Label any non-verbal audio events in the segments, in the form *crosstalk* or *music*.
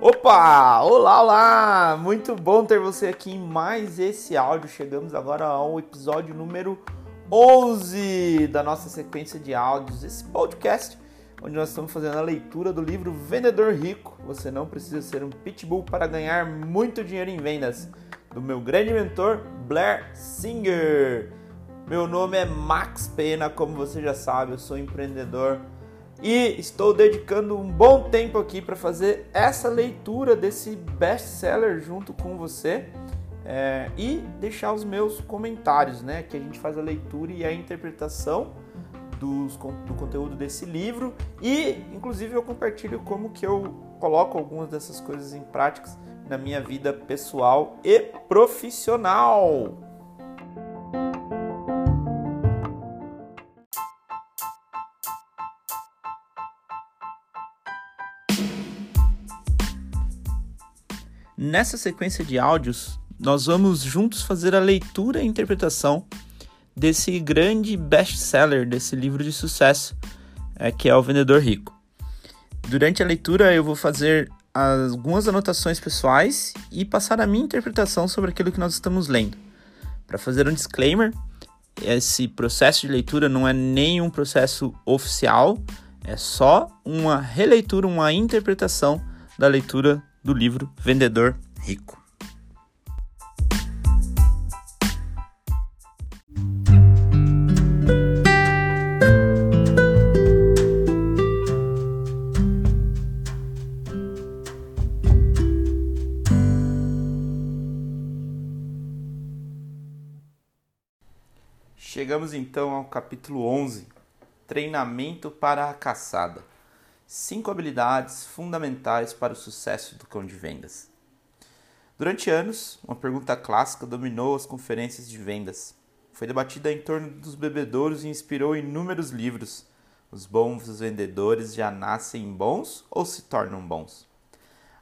Opa! Olá, olá! Muito bom ter você aqui em mais esse áudio. Chegamos agora ao episódio número 11 da nossa sequência de áudios, esse podcast onde nós estamos fazendo a leitura do livro Vendedor Rico. Você não precisa ser um pitbull para ganhar muito dinheiro em vendas, do meu grande mentor Blair Singer. Meu nome é Max Pena, como você já sabe, eu sou empreendedor e estou dedicando um bom tempo aqui para fazer essa leitura desse best-seller junto com você é, e deixar os meus comentários, né? Que a gente faz a leitura e a interpretação dos, do conteúdo desse livro e, inclusive, eu compartilho como que eu coloco algumas dessas coisas em práticas na minha vida pessoal e profissional. Nessa sequência de áudios, nós vamos juntos fazer a leitura e interpretação desse grande best-seller, desse livro de sucesso, é, que é O Vendedor Rico. Durante a leitura, eu vou fazer algumas anotações pessoais e passar a minha interpretação sobre aquilo que nós estamos lendo. Para fazer um disclaimer, esse processo de leitura não é nenhum processo oficial, é só uma releitura, uma interpretação da leitura do livro Vendedor Rico. Chegamos então ao capítulo 11: Treinamento para a caçada. Cinco habilidades fundamentais para o sucesso do cão de vendas. Durante anos, uma pergunta clássica dominou as conferências de vendas. Foi debatida em torno dos bebedouros e inspirou inúmeros livros. Os bons vendedores já nascem bons ou se tornam bons?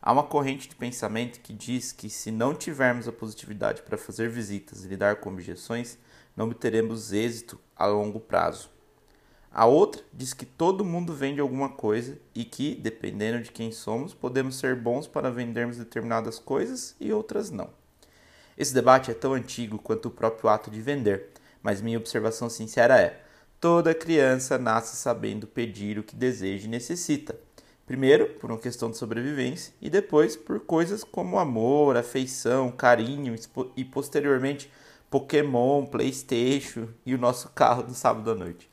Há uma corrente de pensamento que diz que se não tivermos a positividade para fazer visitas e lidar com objeções, não obteremos êxito a longo prazo. A outra diz que todo mundo vende alguma coisa e que, dependendo de quem somos, podemos ser bons para vendermos determinadas coisas e outras não. Esse debate é tão antigo quanto o próprio ato de vender, mas minha observação sincera é: toda criança nasce sabendo pedir o que deseja e necessita. Primeiro, por uma questão de sobrevivência, e depois por coisas como amor, afeição, carinho e posteriormente Pokémon, PlayStation e o nosso carro no sábado à noite.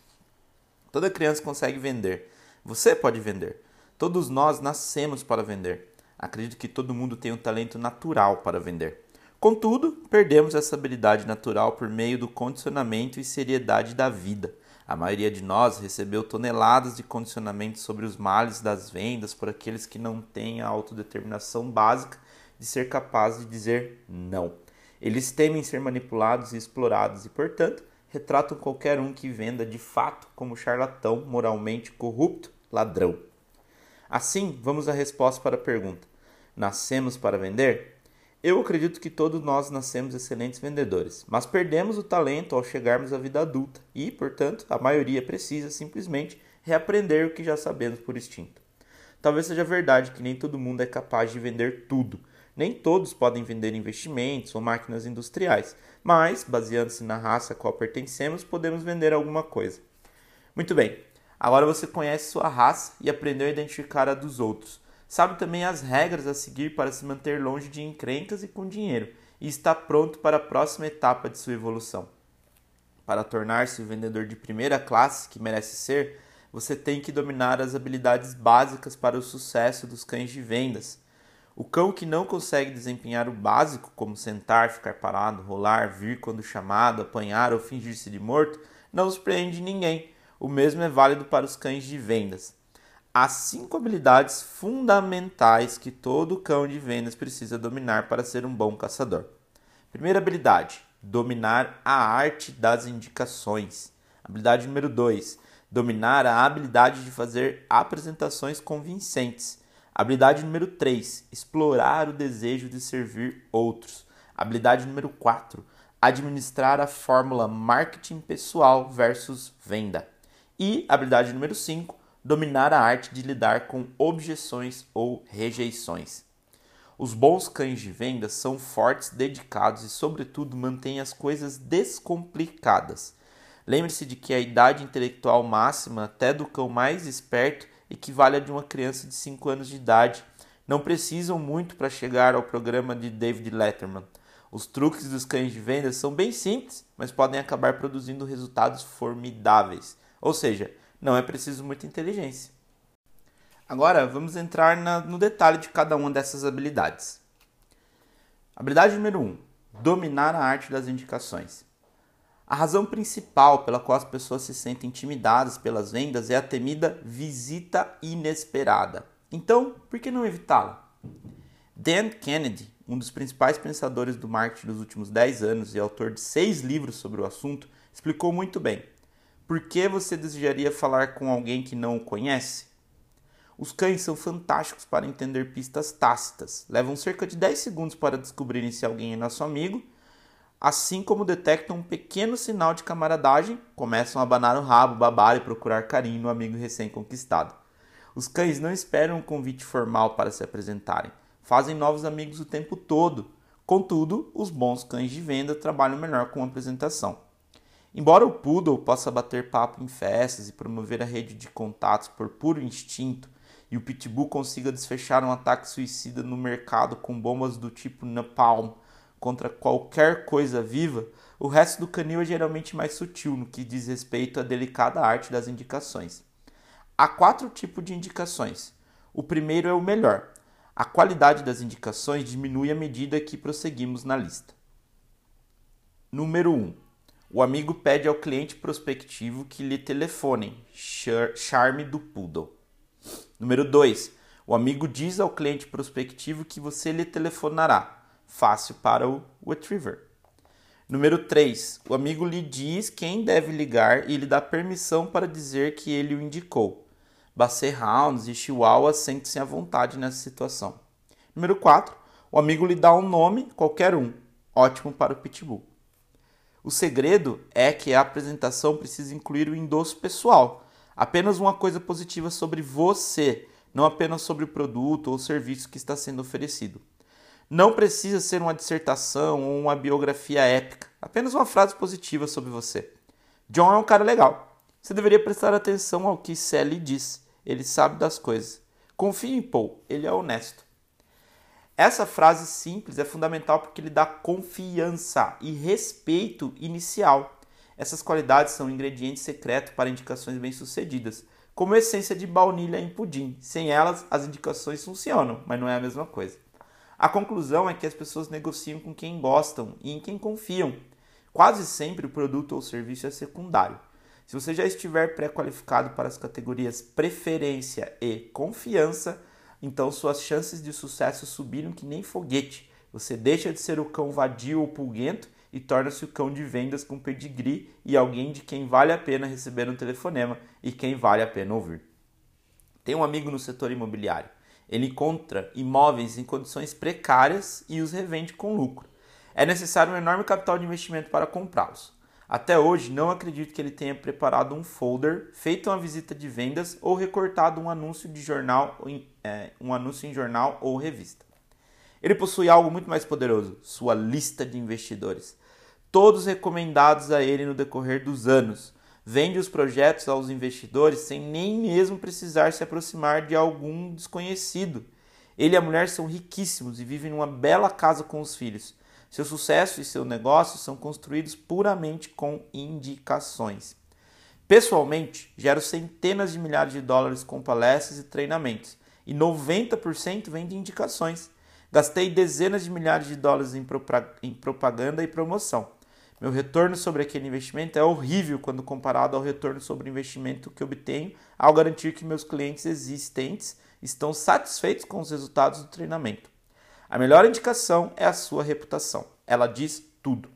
Toda criança consegue vender. Você pode vender. Todos nós nascemos para vender. Acredito que todo mundo tem um talento natural para vender. Contudo, perdemos essa habilidade natural por meio do condicionamento e seriedade da vida. A maioria de nós recebeu toneladas de condicionamento sobre os males das vendas por aqueles que não têm a autodeterminação básica de ser capaz de dizer não. Eles temem ser manipulados e explorados e, portanto, retratam qualquer um que venda de fato como charlatão, moralmente corrupto, ladrão. Assim, vamos à resposta para a pergunta: Nascemos para vender? Eu acredito que todos nós nascemos excelentes vendedores, mas perdemos o talento ao chegarmos à vida adulta e, portanto, a maioria precisa simplesmente reaprender o que já sabemos por instinto. Talvez seja verdade que nem todo mundo é capaz de vender tudo, nem todos podem vender investimentos ou máquinas industriais, mas, baseando-se na raça a qual pertencemos, podemos vender alguma coisa. Muito bem, agora você conhece sua raça e aprendeu a identificar a dos outros. Sabe também as regras a seguir para se manter longe de encrencas e com dinheiro, e está pronto para a próxima etapa de sua evolução. Para tornar-se o vendedor de primeira classe que merece ser, você tem que dominar as habilidades básicas para o sucesso dos cães de vendas. O cão que não consegue desempenhar o básico, como sentar, ficar parado, rolar, vir quando chamado, apanhar ou fingir-se de morto, não surpreende ninguém. O mesmo é válido para os cães de vendas. Há cinco habilidades fundamentais que todo cão de vendas precisa dominar para ser um bom caçador. Primeira habilidade: dominar a arte das indicações. Habilidade número 2: dominar a habilidade de fazer apresentações convincentes. Habilidade número 3, explorar o desejo de servir outros. Habilidade número 4, administrar a fórmula marketing pessoal versus venda. E habilidade número 5, dominar a arte de lidar com objeções ou rejeições. Os bons cães de venda são fortes, dedicados e, sobretudo, mantêm as coisas descomplicadas. Lembre-se de que a idade intelectual máxima, até do cão mais esperto, equivale a de uma criança de 5 anos de idade. Não precisam muito para chegar ao programa de David Letterman. Os truques dos cães de venda são bem simples, mas podem acabar produzindo resultados formidáveis. Ou seja, não é preciso muita inteligência. Agora vamos entrar na, no detalhe de cada uma dessas habilidades. Habilidade número 1: um, dominar a arte das indicações. A razão principal pela qual as pessoas se sentem intimidadas pelas vendas é a temida visita inesperada. Então, por que não evitá-la? Dan Kennedy, um dos principais pensadores do marketing dos últimos 10 anos e autor de seis livros sobre o assunto, explicou muito bem. Por que você desejaria falar com alguém que não o conhece? Os cães são fantásticos para entender pistas tácitas. Levam cerca de 10 segundos para descobrirem se alguém é nosso amigo. Assim como detectam um pequeno sinal de camaradagem, começam a abanar o rabo, babar e procurar carinho no amigo recém-conquistado. Os cães não esperam um convite formal para se apresentarem. Fazem novos amigos o tempo todo. Contudo, os bons cães de venda trabalham melhor com apresentação. Embora o poodle possa bater papo em festas e promover a rede de contatos por puro instinto, e o Pitbull consiga desfechar um ataque suicida no mercado com bombas do tipo Napalm contra qualquer coisa viva, o resto do canil é geralmente mais sutil no que diz respeito à delicada arte das indicações. Há quatro tipos de indicações. O primeiro é o melhor. A qualidade das indicações diminui à medida que prosseguimos na lista. Número 1. Um, o amigo pede ao cliente prospectivo que lhe telefonem. Charme do Poodle. Número 2. O amigo diz ao cliente prospectivo que você lhe telefonará. Fácil para o retriever. Número 3. O amigo lhe diz quem deve ligar e lhe dá permissão para dizer que ele o indicou. Basset Hounds e Chihuahua sentem-se à vontade nessa situação. Número 4. O amigo lhe dá um nome, qualquer um. Ótimo para o Pitbull. O segredo é que a apresentação precisa incluir o endosso pessoal apenas uma coisa positiva sobre você, não apenas sobre o produto ou serviço que está sendo oferecido. Não precisa ser uma dissertação ou uma biografia épica, apenas uma frase positiva sobre você. John é um cara legal. Você deveria prestar atenção ao que Sally diz. Ele sabe das coisas. Confie em Paul, ele é honesto. Essa frase simples é fundamental porque ele dá confiança e respeito inicial. Essas qualidades são um ingrediente secreto para indicações bem-sucedidas, como a essência de baunilha em pudim. Sem elas, as indicações funcionam, mas não é a mesma coisa. A conclusão é que as pessoas negociam com quem gostam e em quem confiam. Quase sempre o produto ou serviço é secundário. Se você já estiver pré-qualificado para as categorias preferência e confiança, então suas chances de sucesso subiram que nem foguete. Você deixa de ser o cão vadio ou pulguento e torna-se o cão de vendas com pedigree e alguém de quem vale a pena receber um telefonema e quem vale a pena ouvir. Tem um amigo no setor imobiliário. Ele encontra imóveis em condições precárias e os revende com lucro. É necessário um enorme capital de investimento para comprá-los. Até hoje, não acredito que ele tenha preparado um folder, feito uma visita de vendas ou recortado um anúncio de jornal, é, um anúncio em jornal ou revista. Ele possui algo muito mais poderoso: sua lista de investidores todos recomendados a ele no decorrer dos anos. Vende os projetos aos investidores sem nem mesmo precisar se aproximar de algum desconhecido. Ele e a mulher são riquíssimos e vivem numa bela casa com os filhos. Seu sucesso e seu negócio são construídos puramente com indicações. Pessoalmente, gero centenas de milhares de dólares com palestras e treinamentos, e 90% vem de indicações. Gastei dezenas de milhares de dólares em propaganda e promoção. Meu retorno sobre aquele investimento é horrível quando comparado ao retorno sobre o investimento que obtenho ao garantir que meus clientes existentes estão satisfeitos com os resultados do treinamento. A melhor indicação é a sua reputação. Ela diz tudo.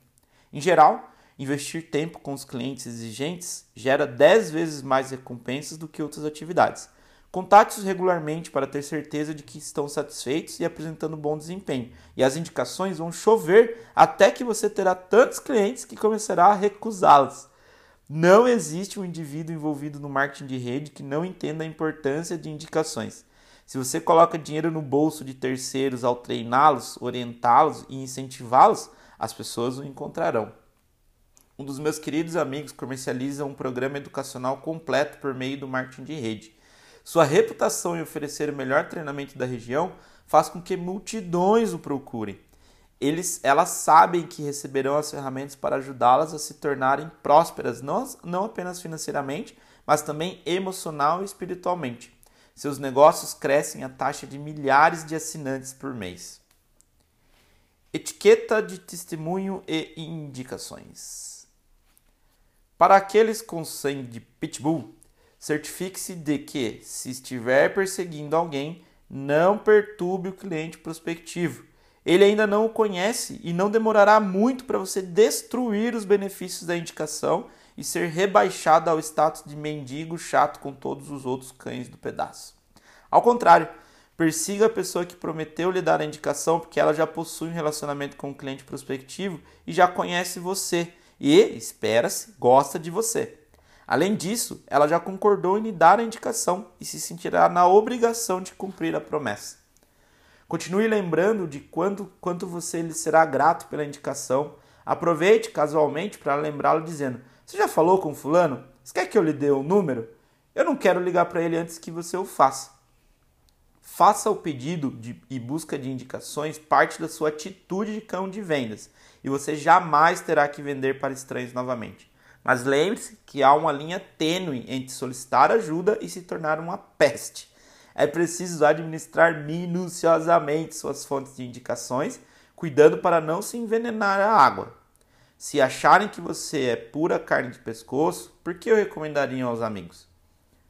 Em geral, investir tempo com os clientes exigentes gera 10 vezes mais recompensas do que outras atividades. Contate-os regularmente para ter certeza de que estão satisfeitos e apresentando bom desempenho. E as indicações vão chover até que você terá tantos clientes que começará a recusá-las. Não existe um indivíduo envolvido no marketing de rede que não entenda a importância de indicações. Se você coloca dinheiro no bolso de terceiros ao treiná-los, orientá-los e incentivá-los, as pessoas o encontrarão. Um dos meus queridos amigos comercializa um programa educacional completo por meio do marketing de rede. Sua reputação em oferecer o melhor treinamento da região faz com que multidões o procurem. Eles, elas sabem que receberão as ferramentas para ajudá-las a se tornarem prósperas, não, não apenas financeiramente, mas também emocional e espiritualmente. Seus negócios crescem a taxa de milhares de assinantes por mês. Etiqueta de testemunho e indicações. Para aqueles com sangue de pitbull, certifique-se de que, se estiver perseguindo alguém, não perturbe o cliente prospectivo. Ele ainda não o conhece e não demorará muito para você destruir os benefícios da indicação e ser rebaixado ao status de mendigo chato com todos os outros cães do pedaço. Ao contrário, persiga a pessoa que prometeu lhe dar a indicação porque ela já possui um relacionamento com o cliente prospectivo e já conhece você e, espera-se, gosta de você. Além disso, ela já concordou em lhe dar a indicação e se sentirá na obrigação de cumprir a promessa. Continue lembrando de quanto, quanto você lhe será grato pela indicação. Aproveite casualmente para lembrá-lo dizendo: Você já falou com fulano? Você quer que eu lhe dê o um número? Eu não quero ligar para ele antes que você o faça. Faça o pedido de, e busca de indicações parte da sua atitude de cão de vendas e você jamais terá que vender para estranhos novamente. Mas lembre-se que há uma linha tênue entre solicitar ajuda e se tornar uma peste. É preciso administrar minuciosamente suas fontes de indicações, cuidando para não se envenenar a água. Se acharem que você é pura carne de pescoço, por que eu recomendaria aos amigos?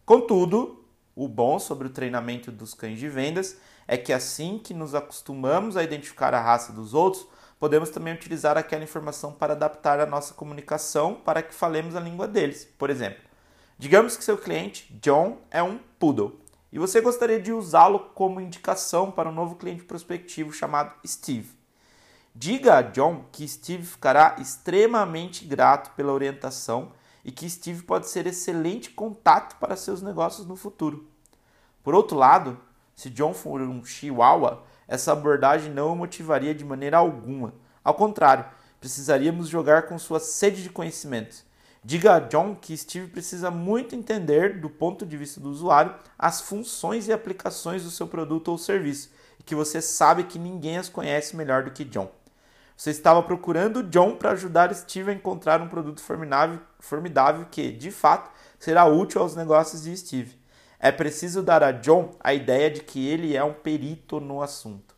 Contudo, o bom sobre o treinamento dos cães de vendas é que assim que nos acostumamos a identificar a raça dos outros, podemos também utilizar aquela informação para adaptar a nossa comunicação para que falemos a língua deles. Por exemplo, digamos que seu cliente, John, é um poodle e você gostaria de usá-lo como indicação para um novo cliente prospectivo chamado Steve. Diga a John que Steve ficará extremamente grato pela orientação e que Steve pode ser excelente contato para seus negócios no futuro. Por outro lado, se John for um chihuahua, essa abordagem não o motivaria de maneira alguma. Ao contrário, precisaríamos jogar com sua sede de conhecimentos. Diga a John que Steve precisa muito entender, do ponto de vista do usuário, as funções e aplicações do seu produto ou serviço, e que você sabe que ninguém as conhece melhor do que John. Você estava procurando John para ajudar Steve a encontrar um produto formidável, formidável que, de fato, será útil aos negócios de Steve. É preciso dar a John a ideia de que ele é um perito no assunto.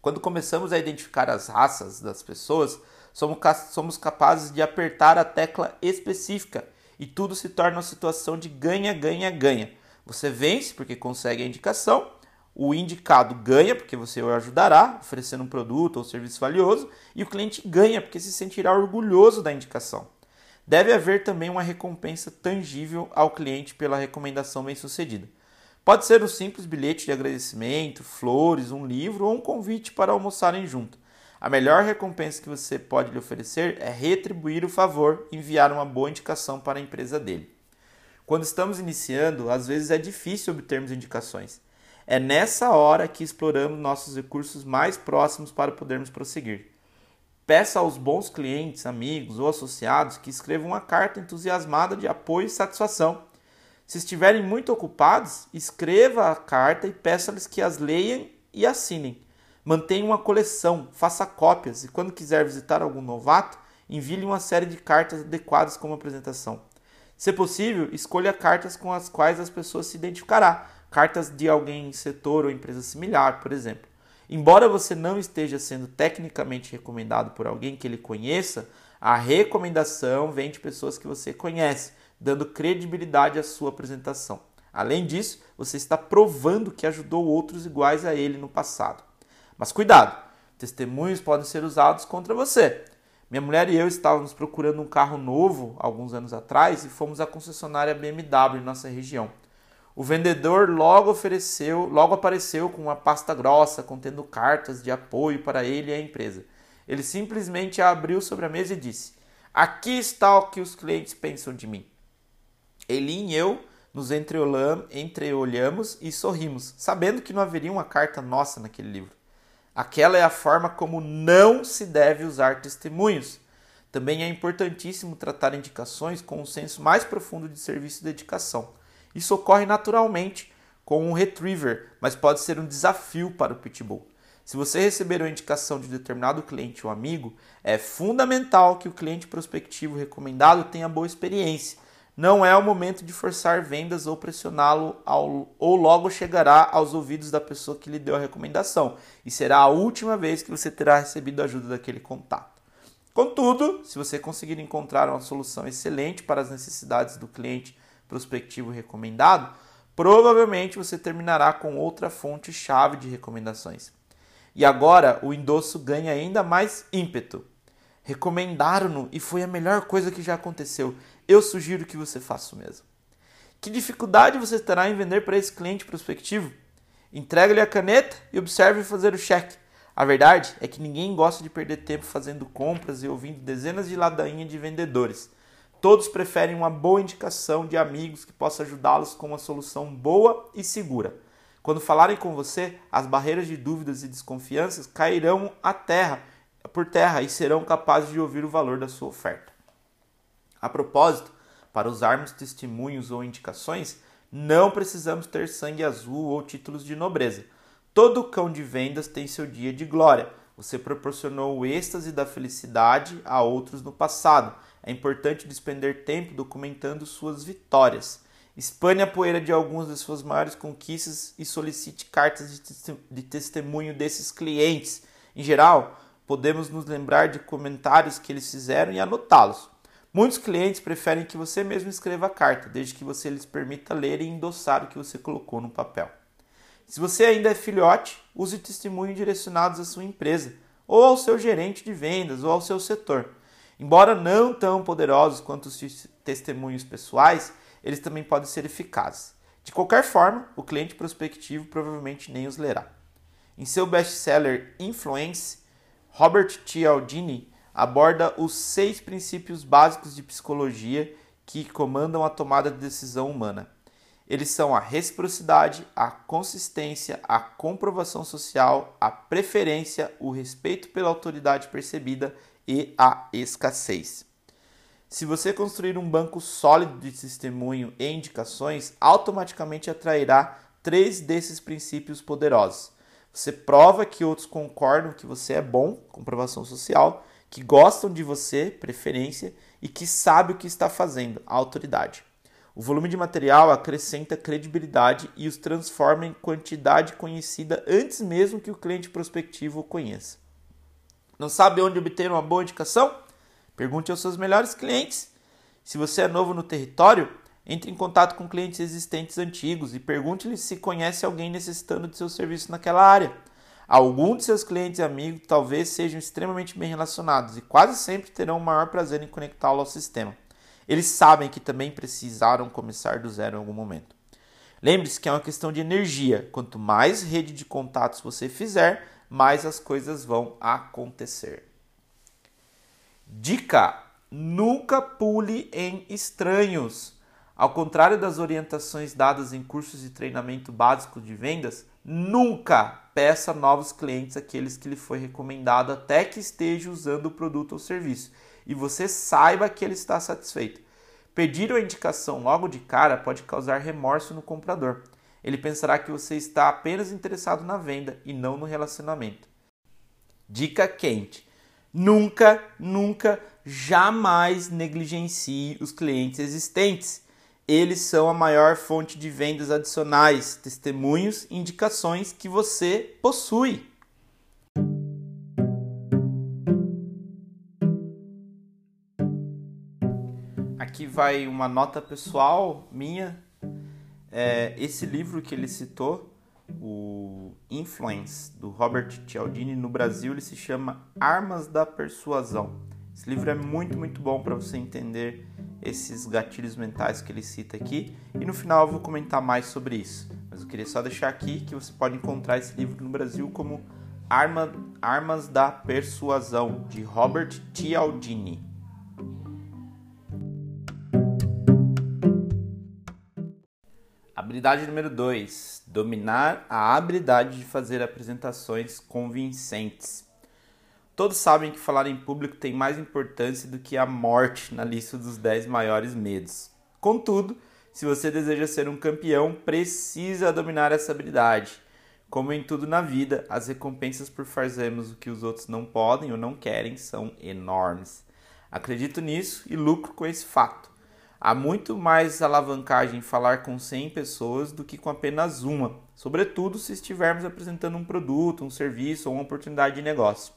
Quando começamos a identificar as raças das pessoas, somos capazes de apertar a tecla específica e tudo se torna uma situação de ganha, ganha, ganha. Você vence porque consegue a indicação, o indicado ganha porque você o ajudará, oferecendo um produto ou serviço valioso, e o cliente ganha porque se sentirá orgulhoso da indicação. Deve haver também uma recompensa tangível ao cliente pela recomendação bem-sucedida. Pode ser um simples bilhete de agradecimento, flores, um livro ou um convite para almoçarem junto. A melhor recompensa que você pode lhe oferecer é retribuir o favor, enviar uma boa indicação para a empresa dele. Quando estamos iniciando, às vezes é difícil obtermos indicações. É nessa hora que exploramos nossos recursos mais próximos para podermos prosseguir. Peça aos bons clientes, amigos ou associados que escrevam uma carta entusiasmada de apoio e satisfação. Se estiverem muito ocupados, escreva a carta e peça-lhes que as leiam e assinem. Mantenha uma coleção, faça cópias e quando quiser visitar algum novato, envie-lhe uma série de cartas adequadas como apresentação. Se possível, escolha cartas com as quais as pessoas se identificará, cartas de alguém em setor ou empresa similar, por exemplo. Embora você não esteja sendo tecnicamente recomendado por alguém que ele conheça, a recomendação vem de pessoas que você conhece, dando credibilidade à sua apresentação. Além disso, você está provando que ajudou outros iguais a ele no passado. Mas cuidado, testemunhos podem ser usados contra você. Minha mulher e eu estávamos procurando um carro novo alguns anos atrás e fomos à concessionária BMW em nossa região. O vendedor logo ofereceu, logo apareceu com uma pasta grossa contendo cartas de apoio para ele e a empresa. Ele simplesmente a abriu sobre a mesa e disse: Aqui está o que os clientes pensam de mim. Eli e eu nos entreolhamos e sorrimos, sabendo que não haveria uma carta nossa naquele livro. Aquela é a forma como não se deve usar testemunhos. Também é importantíssimo tratar indicações com um senso mais profundo de serviço e dedicação. Isso ocorre naturalmente com um retriever, mas pode ser um desafio para o pitbull. Se você receber uma indicação de determinado cliente ou amigo, é fundamental que o cliente prospectivo recomendado tenha boa experiência. Não é o momento de forçar vendas ou pressioná-lo ou logo chegará aos ouvidos da pessoa que lhe deu a recomendação e será a última vez que você terá recebido a ajuda daquele contato. Contudo, se você conseguir encontrar uma solução excelente para as necessidades do cliente prospectivo recomendado, provavelmente você terminará com outra fonte-chave de recomendações. E agora o endosso ganha ainda mais ímpeto. Recomendaram-no e foi a melhor coisa que já aconteceu. Eu sugiro que você faça o mesmo. Que dificuldade você terá em vender para esse cliente prospectivo? Entregue-lhe a caneta e observe fazer o cheque. A verdade é que ninguém gosta de perder tempo fazendo compras e ouvindo dezenas de ladainhas de vendedores. Todos preferem uma boa indicação de amigos que possa ajudá-los com uma solução boa e segura. Quando falarem com você, as barreiras de dúvidas e desconfianças cairão à terra, por terra e serão capazes de ouvir o valor da sua oferta. A propósito, para usarmos testemunhos ou indicações, não precisamos ter sangue azul ou títulos de nobreza. Todo cão de vendas tem seu dia de glória. Você proporcionou o êxtase da felicidade a outros no passado. É importante despender tempo documentando suas vitórias. Espane a poeira de algumas de suas maiores conquistas e solicite cartas de testemunho desses clientes. Em geral, podemos nos lembrar de comentários que eles fizeram e anotá-los. Muitos clientes preferem que você mesmo escreva a carta, desde que você lhes permita ler e endossar o que você colocou no papel. Se você ainda é filhote, use testemunhos direcionados à sua empresa, ou ao seu gerente de vendas, ou ao seu setor. Embora não tão poderosos quanto os testemunhos pessoais, eles também podem ser eficazes. De qualquer forma, o cliente prospectivo provavelmente nem os lerá. Em seu best-seller Influence, Robert Cialdini aborda os seis princípios básicos de psicologia que comandam a tomada de decisão humana. Eles são a reciprocidade, a consistência, a comprovação social, a preferência, o respeito pela autoridade percebida e a escassez. Se você construir um banco sólido de testemunho e indicações, automaticamente atrairá três desses princípios poderosos. Você prova que outros concordam que você é bom, comprovação social, que gostam de você, preferência, e que sabe o que está fazendo, autoridade. O volume de material acrescenta credibilidade e os transforma em quantidade conhecida antes mesmo que o cliente prospectivo o conheça. Não sabe onde obter uma boa indicação? Pergunte aos seus melhores clientes. Se você é novo no território, entre em contato com clientes existentes antigos e pergunte-lhes se conhece alguém necessitando de seu serviço naquela área. Alguns de seus clientes e amigos talvez sejam extremamente bem relacionados e quase sempre terão o maior prazer em conectá-lo ao sistema. Eles sabem que também precisaram começar do zero em algum momento. Lembre-se que é uma questão de energia. Quanto mais rede de contatos você fizer, mais as coisas vão acontecer. Dica: nunca pule em estranhos. Ao contrário das orientações dadas em cursos de treinamento básico de vendas, nunca peça novos clientes aqueles que lhe foi recomendado até que esteja usando o produto ou serviço e você saiba que ele está satisfeito. Pedir uma indicação logo de cara pode causar remorso no comprador. Ele pensará que você está apenas interessado na venda e não no relacionamento. Dica quente: Nunca, nunca, jamais negligencie os clientes existentes. Eles são a maior fonte de vendas adicionais, testemunhos e indicações que você possui. Aqui vai uma nota pessoal minha. É, esse livro que ele citou o Influence, do Robert Cialdini, no Brasil ele se chama Armas da Persuasão. Esse livro é muito, muito bom para você entender esses gatilhos mentais que ele cita aqui. E no final eu vou comentar mais sobre isso. Mas eu queria só deixar aqui que você pode encontrar esse livro no Brasil como Arma, Armas da Persuasão, de Robert Cialdini. Habilidade número 2: dominar a habilidade de fazer apresentações convincentes. Todos sabem que falar em público tem mais importância do que a morte na lista dos 10 maiores medos. Contudo, se você deseja ser um campeão, precisa dominar essa habilidade. Como em tudo na vida, as recompensas por fazermos o que os outros não podem ou não querem são enormes. Acredito nisso e lucro com esse fato. Há muito mais alavancagem em falar com 100 pessoas do que com apenas uma, sobretudo se estivermos apresentando um produto, um serviço ou uma oportunidade de negócio.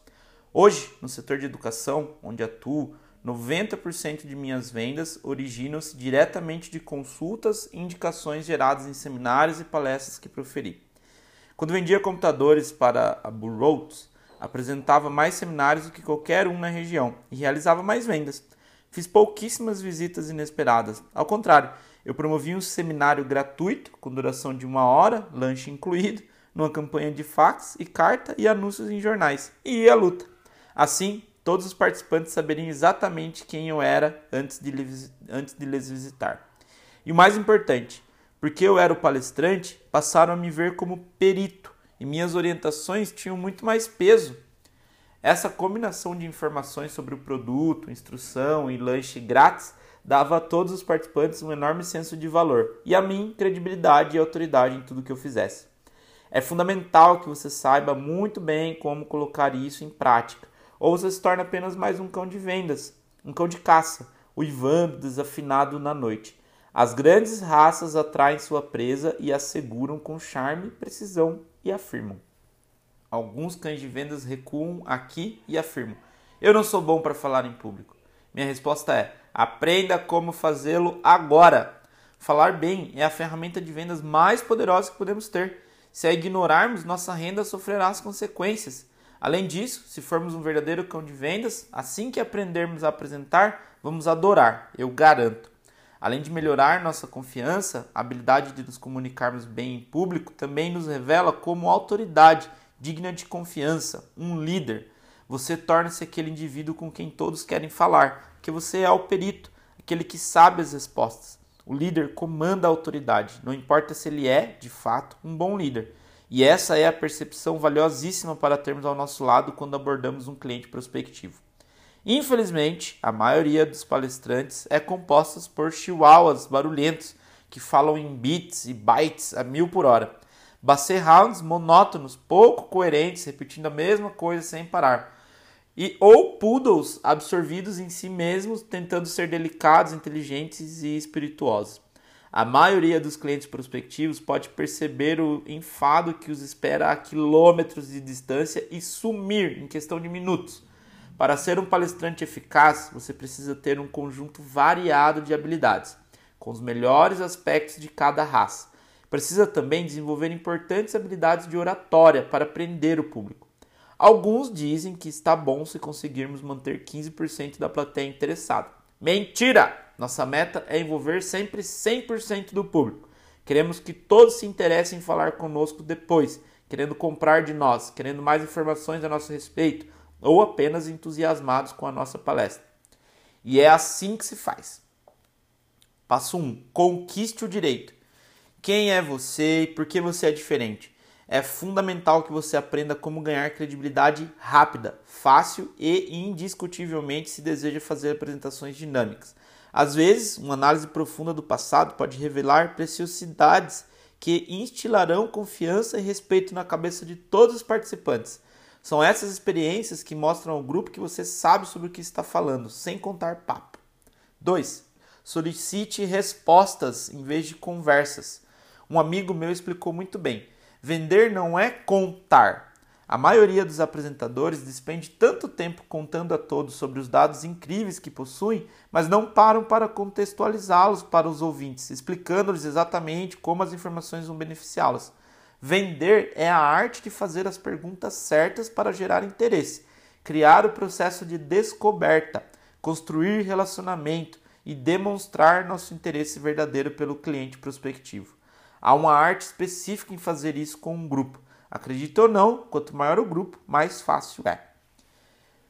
Hoje, no setor de educação, onde atuo, 90% de minhas vendas originam-se diretamente de consultas e indicações geradas em seminários e palestras que proferi. Quando vendia computadores para a Burroughs, apresentava mais seminários do que qualquer um na região e realizava mais vendas. Fiz pouquíssimas visitas inesperadas. Ao contrário, eu promovi um seminário gratuito, com duração de uma hora, lanche incluído, numa campanha de fax e carta e anúncios em jornais. E à luta. Assim, todos os participantes saberiam exatamente quem eu era antes de, antes de visitar. E o mais importante, porque eu era o palestrante, passaram a me ver como perito e minhas orientações tinham muito mais peso essa combinação de informações sobre o produto, instrução e lanche grátis dava a todos os participantes um enorme senso de valor e a mim credibilidade e autoridade em tudo que eu fizesse. É fundamental que você saiba muito bem como colocar isso em prática, ou você se torna apenas mais um cão de vendas, um cão de caça, uivando desafinado na noite. As grandes raças atraem sua presa e a seguram com charme, precisão e afirmam. Alguns cães de vendas recuam aqui e afirmam: Eu não sou bom para falar em público. Minha resposta é: aprenda como fazê-lo agora. Falar bem é a ferramenta de vendas mais poderosa que podemos ter. Se a ignorarmos, nossa renda sofrerá as consequências. Além disso, se formos um verdadeiro cão de vendas, assim que aprendermos a apresentar, vamos adorar, eu garanto. Além de melhorar nossa confiança, a habilidade de nos comunicarmos bem em público também nos revela como autoridade digna de confiança, um líder. Você torna-se aquele indivíduo com quem todos querem falar, que você é o perito, aquele que sabe as respostas. O líder comanda a autoridade, não importa se ele é, de fato, um bom líder. E essa é a percepção valiosíssima para termos ao nosso lado quando abordamos um cliente prospectivo. Infelizmente, a maioria dos palestrantes é composta por chihuahuas barulhentos que falam em bits e bytes a mil por hora. Basset rounds monótonos, pouco coerentes, repetindo a mesma coisa sem parar. E ou poodles absorvidos em si mesmos, tentando ser delicados, inteligentes e espirituosos. A maioria dos clientes prospectivos pode perceber o enfado que os espera a quilômetros de distância e sumir em questão de minutos. Para ser um palestrante eficaz, você precisa ter um conjunto variado de habilidades, com os melhores aspectos de cada raça Precisa também desenvolver importantes habilidades de oratória para prender o público. Alguns dizem que está bom se conseguirmos manter 15% da plateia interessada. Mentira! Nossa meta é envolver sempre 100% do público. Queremos que todos se interessem em falar conosco depois, querendo comprar de nós, querendo mais informações a nosso respeito ou apenas entusiasmados com a nossa palestra. E é assim que se faz. Passo 1: conquiste o direito quem é você e por que você é diferente. É fundamental que você aprenda como ganhar credibilidade rápida, fácil e indiscutivelmente se deseja fazer apresentações dinâmicas. Às vezes, uma análise profunda do passado pode revelar preciosidades que instilarão confiança e respeito na cabeça de todos os participantes. São essas experiências que mostram ao grupo que você sabe sobre o que está falando, sem contar papo. 2. Solicite respostas em vez de conversas. Um amigo meu explicou muito bem: vender não é contar. A maioria dos apresentadores despende tanto tempo contando a todos sobre os dados incríveis que possuem, mas não param para contextualizá-los para os ouvintes, explicando-lhes exatamente como as informações vão beneficiá-los. Vender é a arte de fazer as perguntas certas para gerar interesse, criar o processo de descoberta, construir relacionamento e demonstrar nosso interesse verdadeiro pelo cliente prospectivo. Há uma arte específica em fazer isso com um grupo. Acredite ou não, quanto maior o grupo, mais fácil é.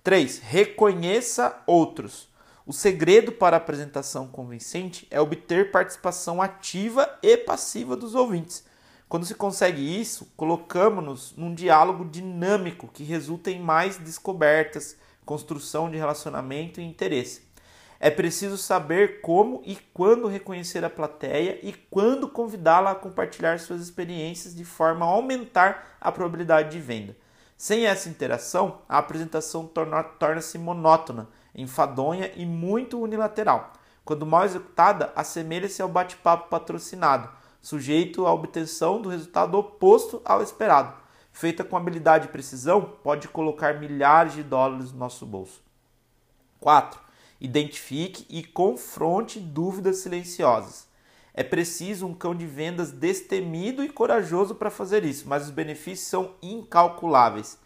3. Reconheça outros. O segredo para a apresentação convincente é obter participação ativa e passiva dos ouvintes. Quando se consegue isso, colocamos-nos num diálogo dinâmico que resulta em mais descobertas, construção de relacionamento e interesse. É preciso saber como e quando reconhecer a plateia e quando convidá-la a compartilhar suas experiências de forma a aumentar a probabilidade de venda. Sem essa interação, a apresentação torna-se monótona, enfadonha e muito unilateral. Quando mal executada, assemelha-se ao bate-papo patrocinado, sujeito à obtenção do resultado oposto ao esperado. Feita com habilidade e precisão, pode colocar milhares de dólares no nosso bolso. 4. Identifique e confronte dúvidas silenciosas. É preciso um cão de vendas destemido e corajoso para fazer isso, mas os benefícios são incalculáveis.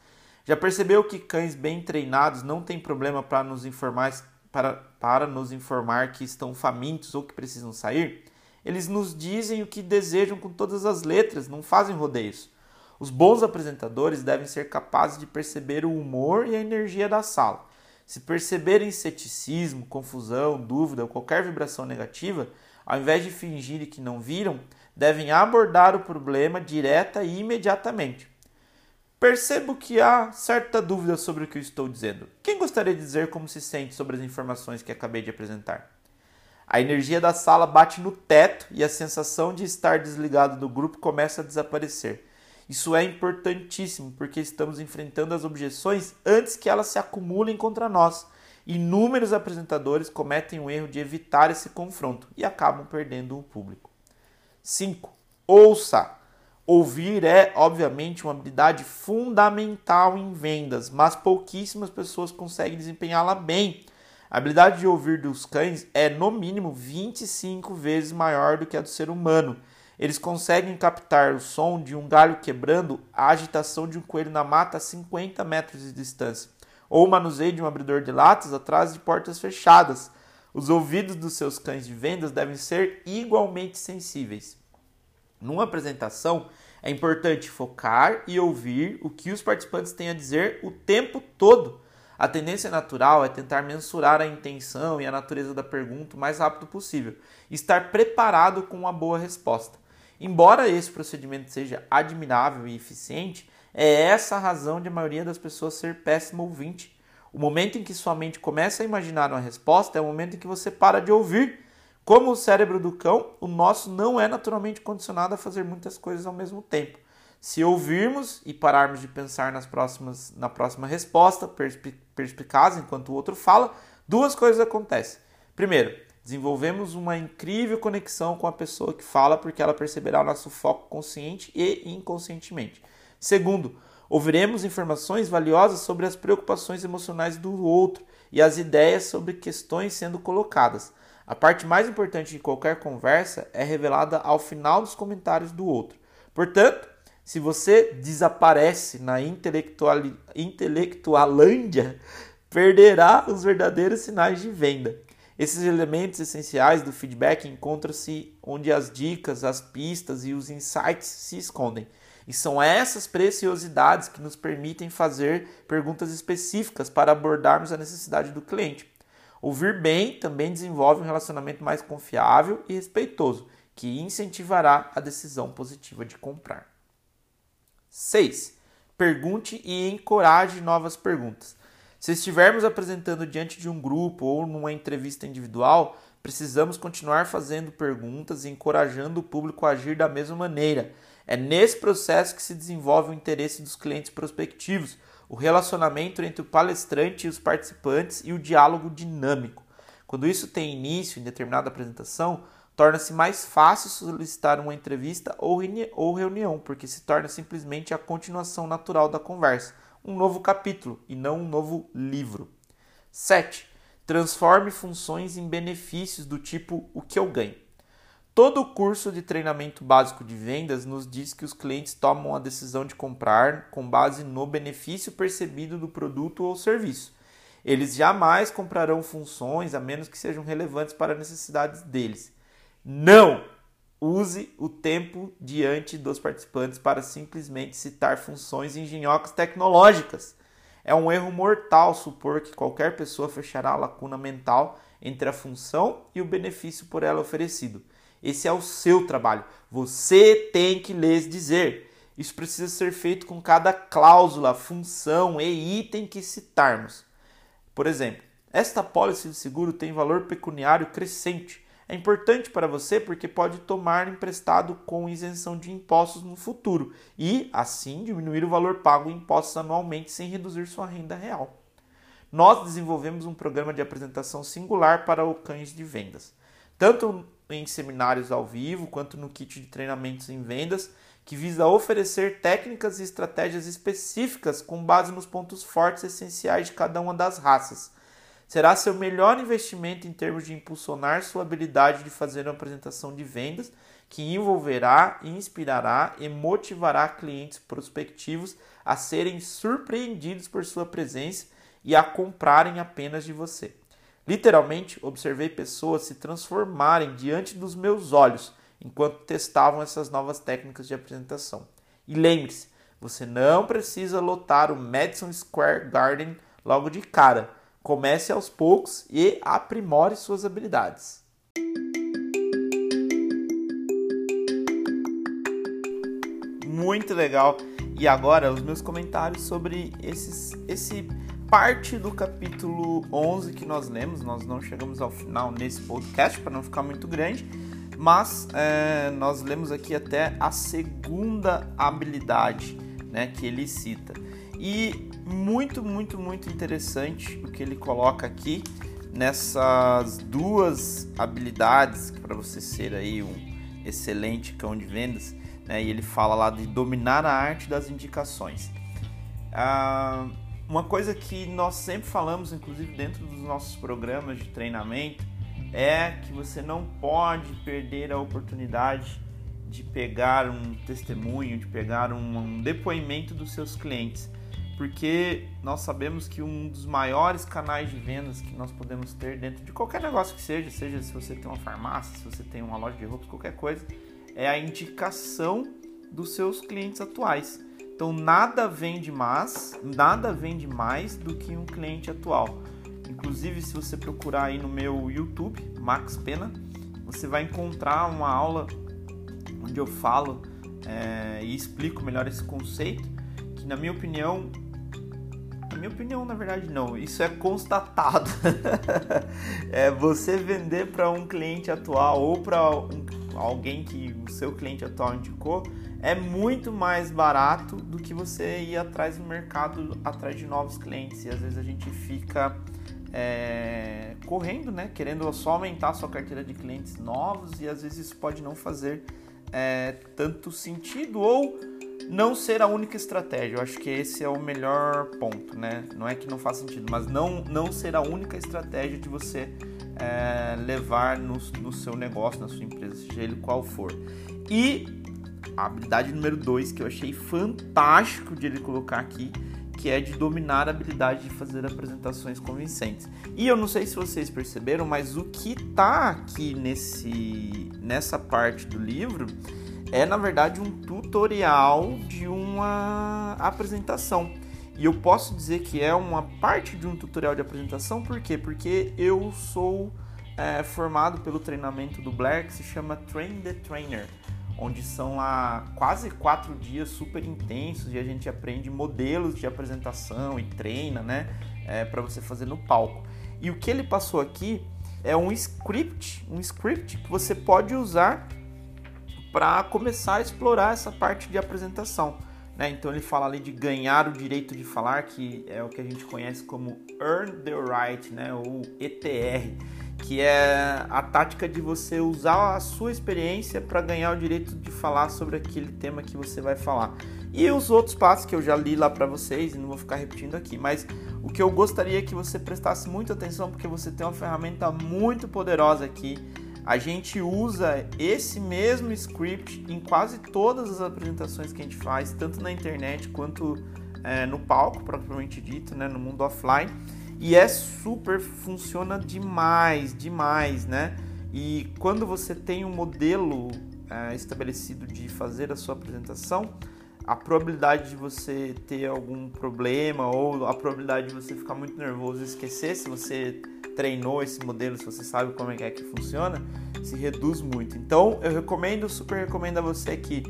Já percebeu que cães bem treinados não têm problema para nos informar para, para nos informar que estão famintos ou que precisam sair? Eles nos dizem o que desejam com todas as letras, não fazem rodeios. Os bons apresentadores devem ser capazes de perceber o humor e a energia da sala. Se perceberem ceticismo, confusão, dúvida ou qualquer vibração negativa, ao invés de fingirem que não viram, devem abordar o problema direta e imediatamente. Percebo que há certa dúvida sobre o que eu estou dizendo. Quem gostaria de dizer como se sente sobre as informações que acabei de apresentar? A energia da sala bate no teto e a sensação de estar desligado do grupo começa a desaparecer. Isso é importantíssimo porque estamos enfrentando as objeções antes que elas se acumulem contra nós. Inúmeros apresentadores cometem o erro de evitar esse confronto e acabam perdendo o público. 5. Ouça! Ouvir é, obviamente, uma habilidade fundamental em vendas, mas pouquíssimas pessoas conseguem desempenhá-la bem. A habilidade de ouvir dos cães é, no mínimo, 25 vezes maior do que a do ser humano. Eles conseguem captar o som de um galho quebrando, a agitação de um coelho na mata a 50 metros de distância, ou o manuseio de um abridor de latas atrás de portas fechadas. Os ouvidos dos seus cães de vendas devem ser igualmente sensíveis. Numa apresentação, é importante focar e ouvir o que os participantes têm a dizer o tempo todo. A tendência natural é tentar mensurar a intenção e a natureza da pergunta o mais rápido possível, estar preparado com uma boa resposta. Embora esse procedimento seja admirável e eficiente, é essa a razão de a maioria das pessoas ser péssimo ouvinte. O momento em que sua mente começa a imaginar uma resposta é o momento em que você para de ouvir como o cérebro do cão, o nosso não é naturalmente condicionado a fazer muitas coisas ao mesmo tempo. Se ouvirmos e pararmos de pensar nas próximas, na próxima resposta, perspicaz enquanto o outro fala, duas coisas acontecem. Primeiro, desenvolvemos uma incrível conexão com a pessoa que fala porque ela perceberá o nosso foco consciente e inconscientemente. Segundo, ouviremos informações valiosas sobre as preocupações emocionais do outro e as ideias sobre questões sendo colocadas. A parte mais importante de qualquer conversa é revelada ao final dos comentários do outro. Portanto, se você desaparece na intelectual, intelectualândia, perderá os verdadeiros sinais de venda. Esses elementos essenciais do feedback encontram-se onde as dicas, as pistas e os insights se escondem. E são essas preciosidades que nos permitem fazer perguntas específicas para abordarmos a necessidade do cliente. Ouvir bem também desenvolve um relacionamento mais confiável e respeitoso, que incentivará a decisão positiva de comprar. 6. Pergunte e encoraje novas perguntas. Se estivermos apresentando diante de um grupo ou numa entrevista individual, precisamos continuar fazendo perguntas e encorajando o público a agir da mesma maneira. É nesse processo que se desenvolve o interesse dos clientes prospectivos, o relacionamento entre o palestrante e os participantes e o diálogo dinâmico. Quando isso tem início em determinada apresentação, torna-se mais fácil solicitar uma entrevista ou reunião, porque se torna simplesmente a continuação natural da conversa, um novo capítulo e não um novo livro. 7. Transforme funções em benefícios do tipo o que eu ganho. Todo o curso de treinamento básico de vendas nos diz que os clientes tomam a decisão de comprar com base no benefício percebido do produto ou serviço. Eles jamais comprarão funções a menos que sejam relevantes para as necessidades deles. Não! Use o tempo diante dos participantes para simplesmente citar funções engenhocas tecnológicas. É um erro mortal supor que qualquer pessoa fechará a lacuna mental entre a função e o benefício por ela oferecido. Esse é o seu trabalho. Você tem que lhes dizer. Isso precisa ser feito com cada cláusula, função e item que citarmos. Por exemplo, esta pólice de seguro tem valor pecuniário crescente. É importante para você porque pode tomar emprestado com isenção de impostos no futuro e, assim, diminuir o valor pago em impostos anualmente sem reduzir sua renda real. Nós desenvolvemos um programa de apresentação singular para o cães de vendas, tanto em seminários ao vivo quanto no kit de treinamentos em vendas, que visa oferecer técnicas e estratégias específicas com base nos pontos fortes essenciais de cada uma das raças. Será seu melhor investimento em termos de impulsionar sua habilidade de fazer uma apresentação de vendas que envolverá, inspirará e motivará clientes prospectivos a serem surpreendidos por sua presença e a comprarem apenas de você. Literalmente, observei pessoas se transformarem diante dos meus olhos enquanto testavam essas novas técnicas de apresentação. E lembre-se, você não precisa lotar o Madison Square Garden logo de cara. Comece aos poucos e aprimore suas habilidades. Muito legal. E agora os meus comentários sobre esses, esse parte do capítulo 11 que nós lemos. Nós não chegamos ao final nesse podcast para não ficar muito grande, mas é, nós lemos aqui até a segunda habilidade né, que ele cita. E muito, muito, muito interessante o que ele coloca aqui nessas duas habilidades para você ser aí um excelente cão de vendas. Né, e ele fala lá de dominar a arte das indicações. Ah, uma coisa que nós sempre falamos, inclusive dentro dos nossos programas de treinamento, é que você não pode perder a oportunidade de pegar um testemunho, de pegar um, um depoimento dos seus clientes, porque nós sabemos que um dos maiores canais de vendas que nós podemos ter dentro de qualquer negócio que seja, seja se você tem uma farmácia, se você tem uma loja de roupas, qualquer coisa, é a indicação dos seus clientes atuais. Então nada vende mais, nada vende mais do que um cliente atual. Inclusive, se você procurar aí no meu YouTube, Max Pena, você vai encontrar uma aula onde eu falo é, e explico melhor esse conceito, que na minha opinião, minha opinião, na verdade não, isso é constatado. *laughs* é você vender para um cliente atual ou para um, alguém que o seu cliente atual indicou é muito mais barato do que você ir atrás do mercado, atrás de novos clientes. E às vezes a gente fica é, correndo, né? Querendo só aumentar a sua carteira de clientes novos e às vezes isso pode não fazer é, tanto sentido ou não ser a única estratégia. Eu acho que esse é o melhor ponto, né? Não é que não faz sentido, mas não, não ser a única estratégia de você é, levar no, no seu negócio, na sua empresa, seja ele qual for. E a habilidade número 2 que eu achei fantástico de ele colocar aqui, que é de dominar a habilidade de fazer apresentações convincentes. E eu não sei se vocês perceberam, mas o que tá aqui nesse nessa parte do livro é na verdade um tutorial de uma apresentação. E eu posso dizer que é uma parte de um tutorial de apresentação, por quê? Porque eu sou é, formado pelo treinamento do Blair que se chama Train the Trainer onde são lá quase quatro dias super intensos e a gente aprende modelos de apresentação e treina, né, é, para você fazer no palco. E o que ele passou aqui é um script, um script que você pode usar para começar a explorar essa parte de apresentação. Né? Então ele fala ali de ganhar o direito de falar, que é o que a gente conhece como Earn the Right, né? ou ETR que é a tática de você usar a sua experiência para ganhar o direito de falar sobre aquele tema que você vai falar. E os outros passos que eu já li lá para vocês e não vou ficar repetindo aqui, mas o que eu gostaria é que você prestasse muita atenção porque você tem uma ferramenta muito poderosa aqui. A gente usa esse mesmo script em quase todas as apresentações que a gente faz, tanto na internet quanto é, no palco, propriamente dito, né, no mundo offline. E é super, funciona demais, demais, né? E quando você tem um modelo é, estabelecido de fazer a sua apresentação, a probabilidade de você ter algum problema ou a probabilidade de você ficar muito nervoso e esquecer, se você treinou esse modelo, se você sabe como é que, é funciona, se reduz muito. Então eu recomendo, super recomendo a você que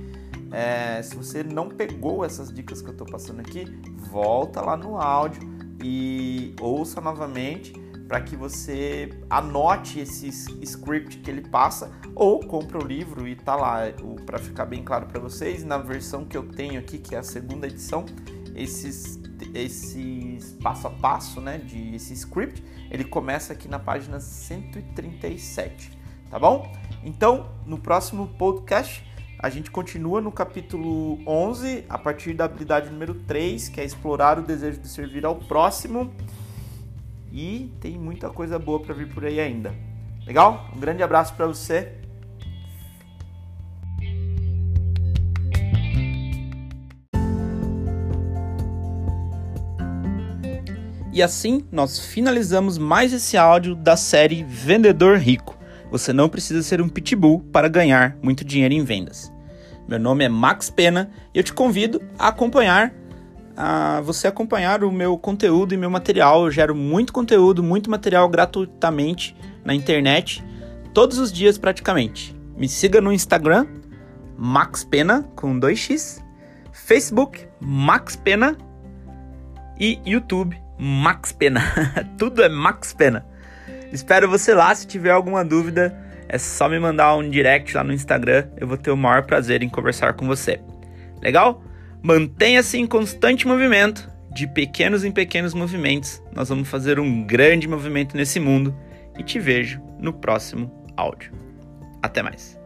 é, se você não pegou essas dicas que eu estou passando aqui, volta lá no áudio e ouça novamente para que você anote esse script que ele passa ou compre o livro e tá lá para ficar bem claro para vocês. Na versão que eu tenho aqui que é a segunda edição esses esses passo a passo né de esse script ele começa aqui na página 137 tá bom? Então no próximo podcast a gente continua no capítulo 11 a partir da habilidade número 3 que é explorar o desejo de servir ao próximo e tem muita coisa boa para vir por aí ainda. Legal? Um grande abraço para você. E assim nós finalizamos mais esse áudio da série Vendedor Rico. Você não precisa ser um pitbull para ganhar muito dinheiro em vendas. Meu nome é Max Pena e eu te convido a acompanhar a você acompanhar o meu conteúdo e meu material. Eu gero muito conteúdo, muito material gratuitamente na internet, todos os dias praticamente. Me siga no Instagram, Max Pena, com 2x, Facebook, Max Pena e YouTube, Max Pena. *laughs* Tudo é Max Pena. Espero você lá. Se tiver alguma dúvida, é só me mandar um direct lá no Instagram. Eu vou ter o maior prazer em conversar com você. Legal? Mantenha-se em constante movimento, de pequenos em pequenos movimentos. Nós vamos fazer um grande movimento nesse mundo e te vejo no próximo áudio. Até mais.